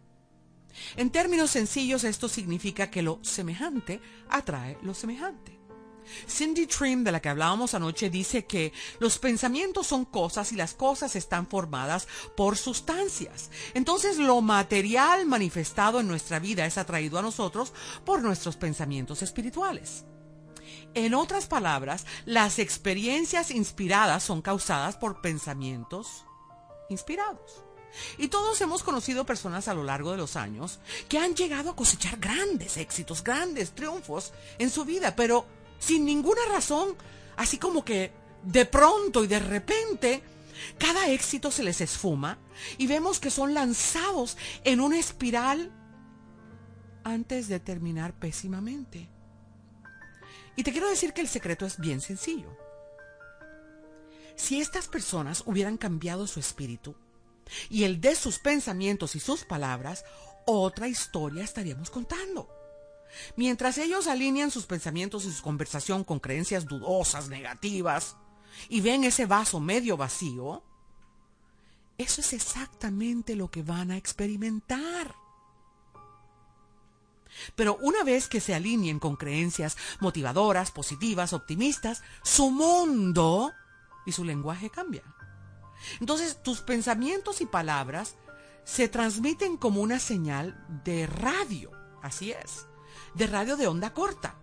En términos sencillos, esto significa que lo semejante atrae lo semejante. Cindy Trim, de la que hablábamos anoche, dice que los pensamientos son cosas y las cosas están formadas por sustancias. Entonces lo material manifestado en nuestra vida es atraído a nosotros por nuestros pensamientos espirituales. En otras palabras, las experiencias inspiradas son causadas por pensamientos inspirados. Y todos hemos conocido personas a lo largo de los años que han llegado a cosechar grandes éxitos, grandes triunfos en su vida, pero sin ninguna razón, así como que de pronto y de repente, cada éxito se les esfuma y vemos que son lanzados en una espiral antes de terminar pésimamente. Y te quiero decir que el secreto es bien sencillo. Si estas personas hubieran cambiado su espíritu y el de sus pensamientos y sus palabras, otra historia estaríamos contando. Mientras ellos alinean sus pensamientos y su conversación con creencias dudosas, negativas, y ven ese vaso medio vacío, eso es exactamente lo que van a experimentar. Pero una vez que se alineen con creencias motivadoras, positivas, optimistas, su mundo y su lenguaje cambia. Entonces tus pensamientos y palabras se transmiten como una señal de radio. Así es de radio de onda corta.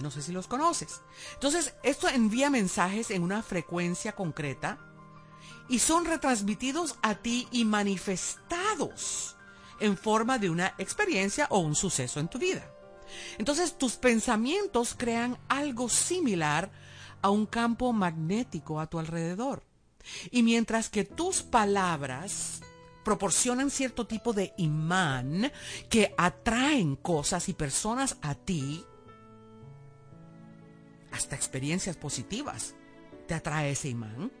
No sé si los conoces. Entonces, esto envía mensajes en una frecuencia concreta y son retransmitidos a ti y manifestados en forma de una experiencia o un suceso en tu vida. Entonces, tus pensamientos crean algo similar a un campo magnético a tu alrededor. Y mientras que tus palabras proporcionan cierto tipo de imán que atraen cosas y personas a ti, hasta experiencias positivas, te atrae ese imán.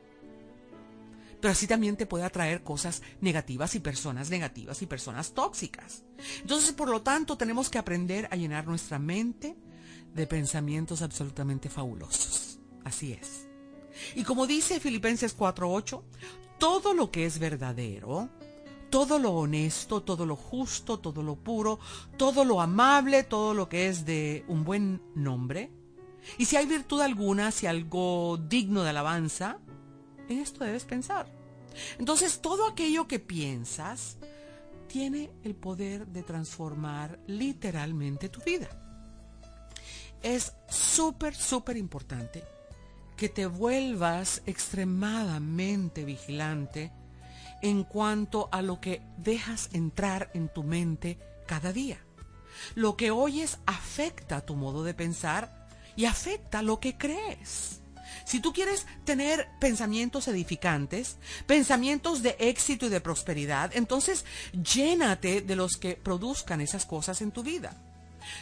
Pero así también te puede atraer cosas negativas y personas negativas y personas tóxicas. Entonces, por lo tanto, tenemos que aprender a llenar nuestra mente de pensamientos absolutamente fabulosos. Así es. Y como dice Filipenses 4:8, todo lo que es verdadero, todo lo honesto, todo lo justo, todo lo puro, todo lo amable, todo lo que es de un buen nombre. Y si hay virtud alguna, si algo digno de alabanza, en esto debes pensar. Entonces todo aquello que piensas tiene el poder de transformar literalmente tu vida. Es súper, súper importante que te vuelvas extremadamente vigilante en cuanto a lo que dejas entrar en tu mente cada día. Lo que oyes afecta tu modo de pensar y afecta lo que crees. Si tú quieres tener pensamientos edificantes, pensamientos de éxito y de prosperidad, entonces llénate de los que produzcan esas cosas en tu vida.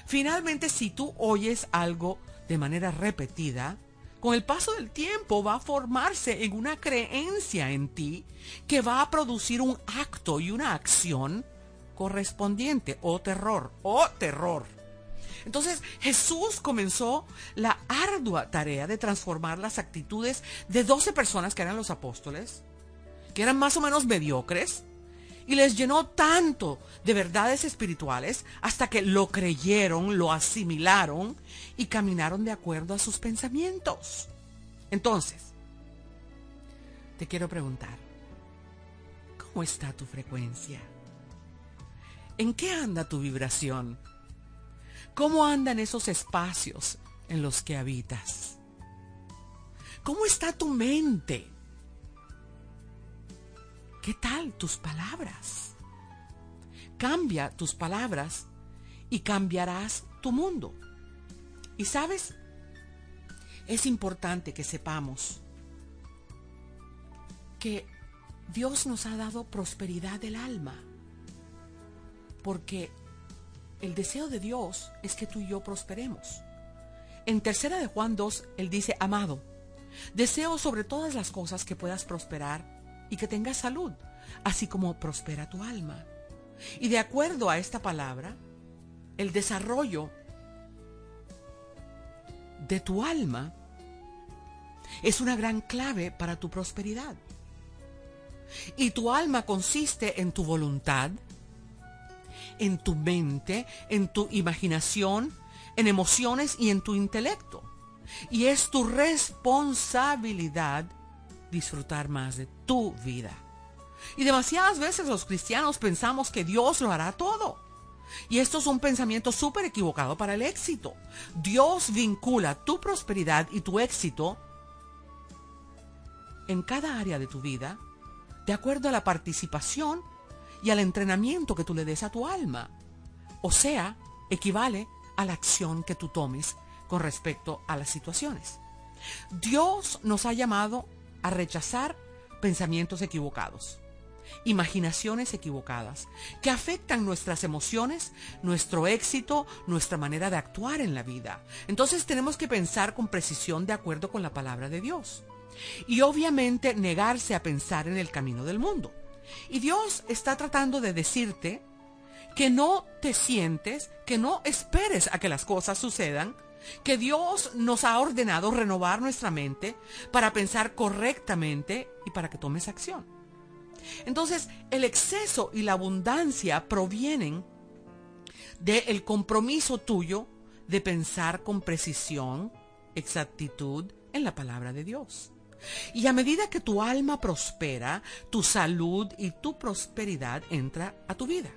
Finalmente, si tú oyes algo de manera repetida, con el paso del tiempo va a formarse en una creencia en ti que va a producir un acto y una acción correspondiente, o terror, o terror. Entonces Jesús comenzó la ardua tarea de transformar las actitudes de 12 personas que eran los apóstoles, que eran más o menos mediocres, y les llenó tanto de verdades espirituales hasta que lo creyeron, lo asimilaron y caminaron de acuerdo a sus pensamientos. Entonces, te quiero preguntar, ¿cómo está tu frecuencia? ¿En qué anda tu vibración? ¿Cómo andan esos espacios en los que habitas? ¿Cómo está tu mente? ¿Qué tal tus palabras? Cambia tus palabras y cambiarás tu mundo. Y sabes, es importante que sepamos que Dios nos ha dado prosperidad del alma. Porque el deseo de Dios es que tú y yo prosperemos. En tercera de Juan 2, él dice, amado, deseo sobre todas las cosas que puedas prosperar y que tengas salud, así como prospera tu alma. Y de acuerdo a esta palabra, el desarrollo de tu alma es una gran clave para tu prosperidad. Y tu alma consiste en tu voluntad, en tu mente, en tu imaginación, en emociones y en tu intelecto. Y es tu responsabilidad disfrutar más de tu vida. Y demasiadas veces los cristianos pensamos que Dios lo hará todo. Y esto es un pensamiento súper equivocado para el éxito. Dios vincula tu prosperidad y tu éxito en cada área de tu vida de acuerdo a la participación y al entrenamiento que tú le des a tu alma. O sea, equivale a la acción que tú tomes con respecto a las situaciones. Dios nos ha llamado a rechazar pensamientos equivocados, imaginaciones equivocadas, que afectan nuestras emociones, nuestro éxito, nuestra manera de actuar en la vida. Entonces tenemos que pensar con precisión de acuerdo con la palabra de Dios. Y obviamente negarse a pensar en el camino del mundo. Y Dios está tratando de decirte que no te sientes, que no esperes a que las cosas sucedan, que Dios nos ha ordenado renovar nuestra mente para pensar correctamente y para que tomes acción. Entonces, el exceso y la abundancia provienen del compromiso tuyo de pensar con precisión, exactitud en la palabra de Dios. Y a medida que tu alma prospera, tu salud y tu prosperidad entra a tu vida.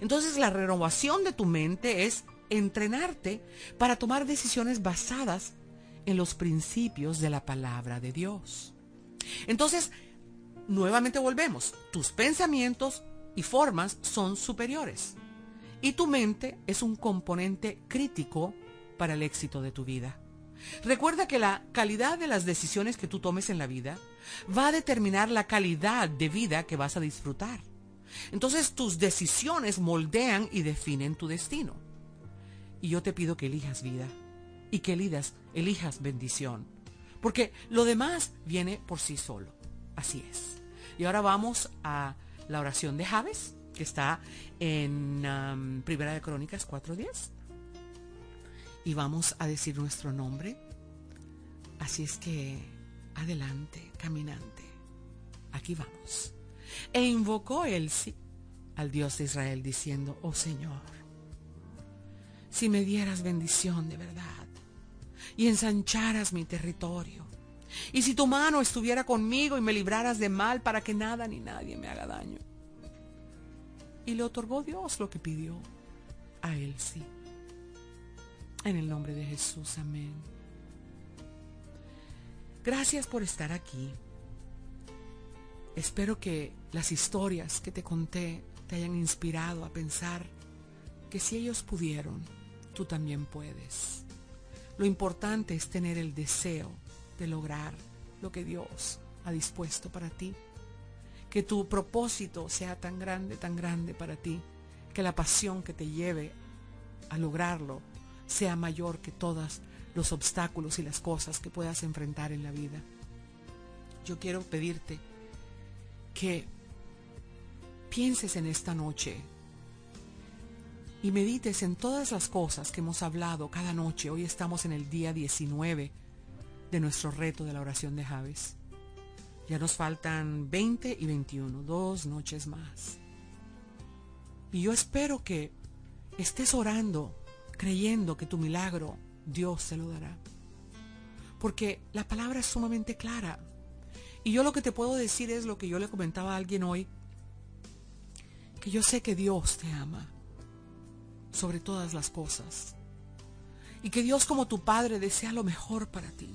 Entonces la renovación de tu mente es entrenarte para tomar decisiones basadas en los principios de la palabra de Dios. Entonces, nuevamente volvemos. Tus pensamientos y formas son superiores. Y tu mente es un componente crítico para el éxito de tu vida. Recuerda que la calidad de las decisiones que tú tomes en la vida va a determinar la calidad de vida que vas a disfrutar. Entonces tus decisiones moldean y definen tu destino. Y yo te pido que elijas vida y que elijas, elijas bendición. Porque lo demás viene por sí solo. Así es. Y ahora vamos a la oración de Javes, que está en um, Primera de Crónicas 4.10 y vamos a decir nuestro nombre. Así es que adelante, caminante. Aquí vamos. E invocó Elsie al Dios de Israel diciendo, oh Señor, si me dieras bendición de verdad y ensancharas mi territorio, y si tu mano estuviera conmigo y me libraras de mal para que nada ni nadie me haga daño. Y le otorgó Dios lo que pidió a Elsie. En el nombre de Jesús, amén. Gracias por estar aquí. Espero que las historias que te conté te hayan inspirado a pensar que si ellos pudieron, tú también puedes. Lo importante es tener el deseo de lograr lo que Dios ha dispuesto para ti. Que tu propósito sea tan grande, tan grande para ti, que la pasión que te lleve a lograrlo sea mayor que todos los obstáculos y las cosas que puedas enfrentar en la vida. Yo quiero pedirte que pienses en esta noche y medites en todas las cosas que hemos hablado cada noche. Hoy estamos en el día 19 de nuestro reto de la oración de Javes. Ya nos faltan 20 y 21, dos noches más. Y yo espero que estés orando creyendo que tu milagro Dios se lo dará. Porque la palabra es sumamente clara. Y yo lo que te puedo decir es lo que yo le comentaba a alguien hoy, que yo sé que Dios te ama sobre todas las cosas. Y que Dios como tu Padre desea lo mejor para ti.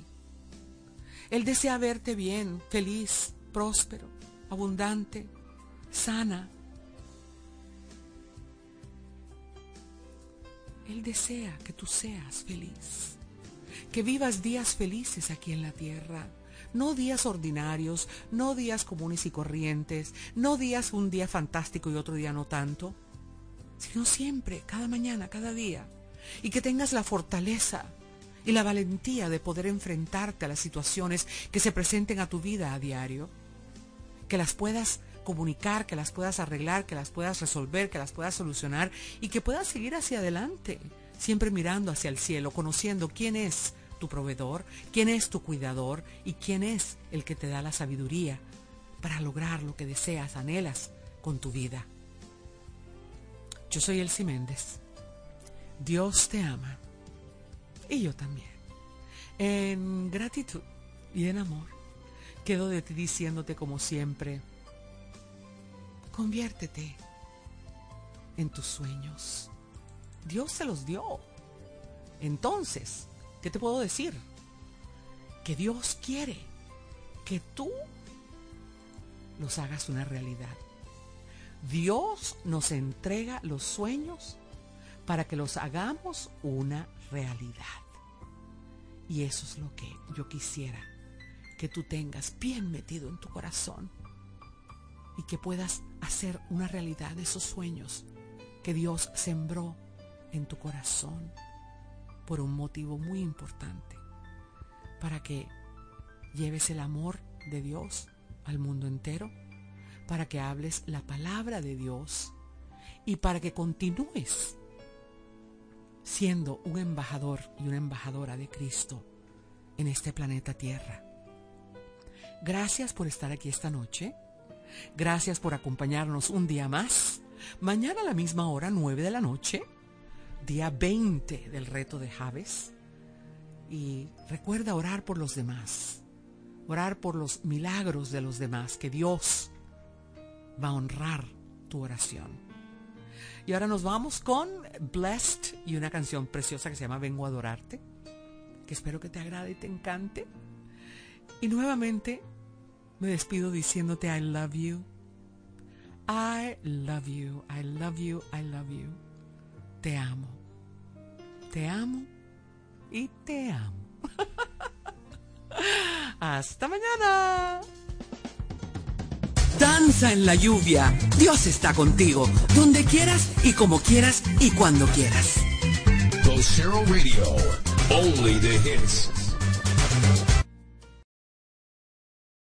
Él desea verte bien, feliz, próspero, abundante, sana, Él desea que tú seas feliz, que vivas días felices aquí en la tierra, no días ordinarios, no días comunes y corrientes, no días un día fantástico y otro día no tanto, sino siempre, cada mañana, cada día, y que tengas la fortaleza y la valentía de poder enfrentarte a las situaciones que se presenten a tu vida a diario, que las puedas comunicar, que las puedas arreglar, que las puedas resolver, que las puedas solucionar y que puedas seguir hacia adelante, siempre mirando hacia el cielo, conociendo quién es tu proveedor, quién es tu cuidador y quién es el que te da la sabiduría para lograr lo que deseas, anhelas con tu vida. Yo soy Elsie Méndez. Dios te ama. Y yo también. En gratitud y en amor, quedo de ti diciéndote como siempre, conviértete en tus sueños. Dios se los dio. Entonces, ¿qué te puedo decir? Que Dios quiere que tú los hagas una realidad. Dios nos entrega los sueños para que los hagamos una realidad. Y eso es lo que yo quisiera que tú tengas bien metido en tu corazón y que puedas hacer una realidad de esos sueños que Dios sembró en tu corazón por un motivo muy importante, para que lleves el amor de Dios al mundo entero, para que hables la palabra de Dios y para que continúes siendo un embajador y una embajadora de Cristo en este planeta Tierra. Gracias por estar aquí esta noche. Gracias por acompañarnos un día más. Mañana a la misma hora, 9 de la noche, día 20 del reto de Javes. Y recuerda orar por los demás. Orar por los milagros de los demás, que Dios va a honrar tu oración. Y ahora nos vamos con Blessed y una canción preciosa que se llama Vengo a adorarte, que espero que te agrade y te encante. Y nuevamente me despido diciéndote I love you. I love you, I love you, I love you. Te amo. Te amo y te amo. <laughs> Hasta mañana. Danza en la lluvia. Dios está contigo, donde quieras y como quieras y cuando quieras. Radio, only the hits.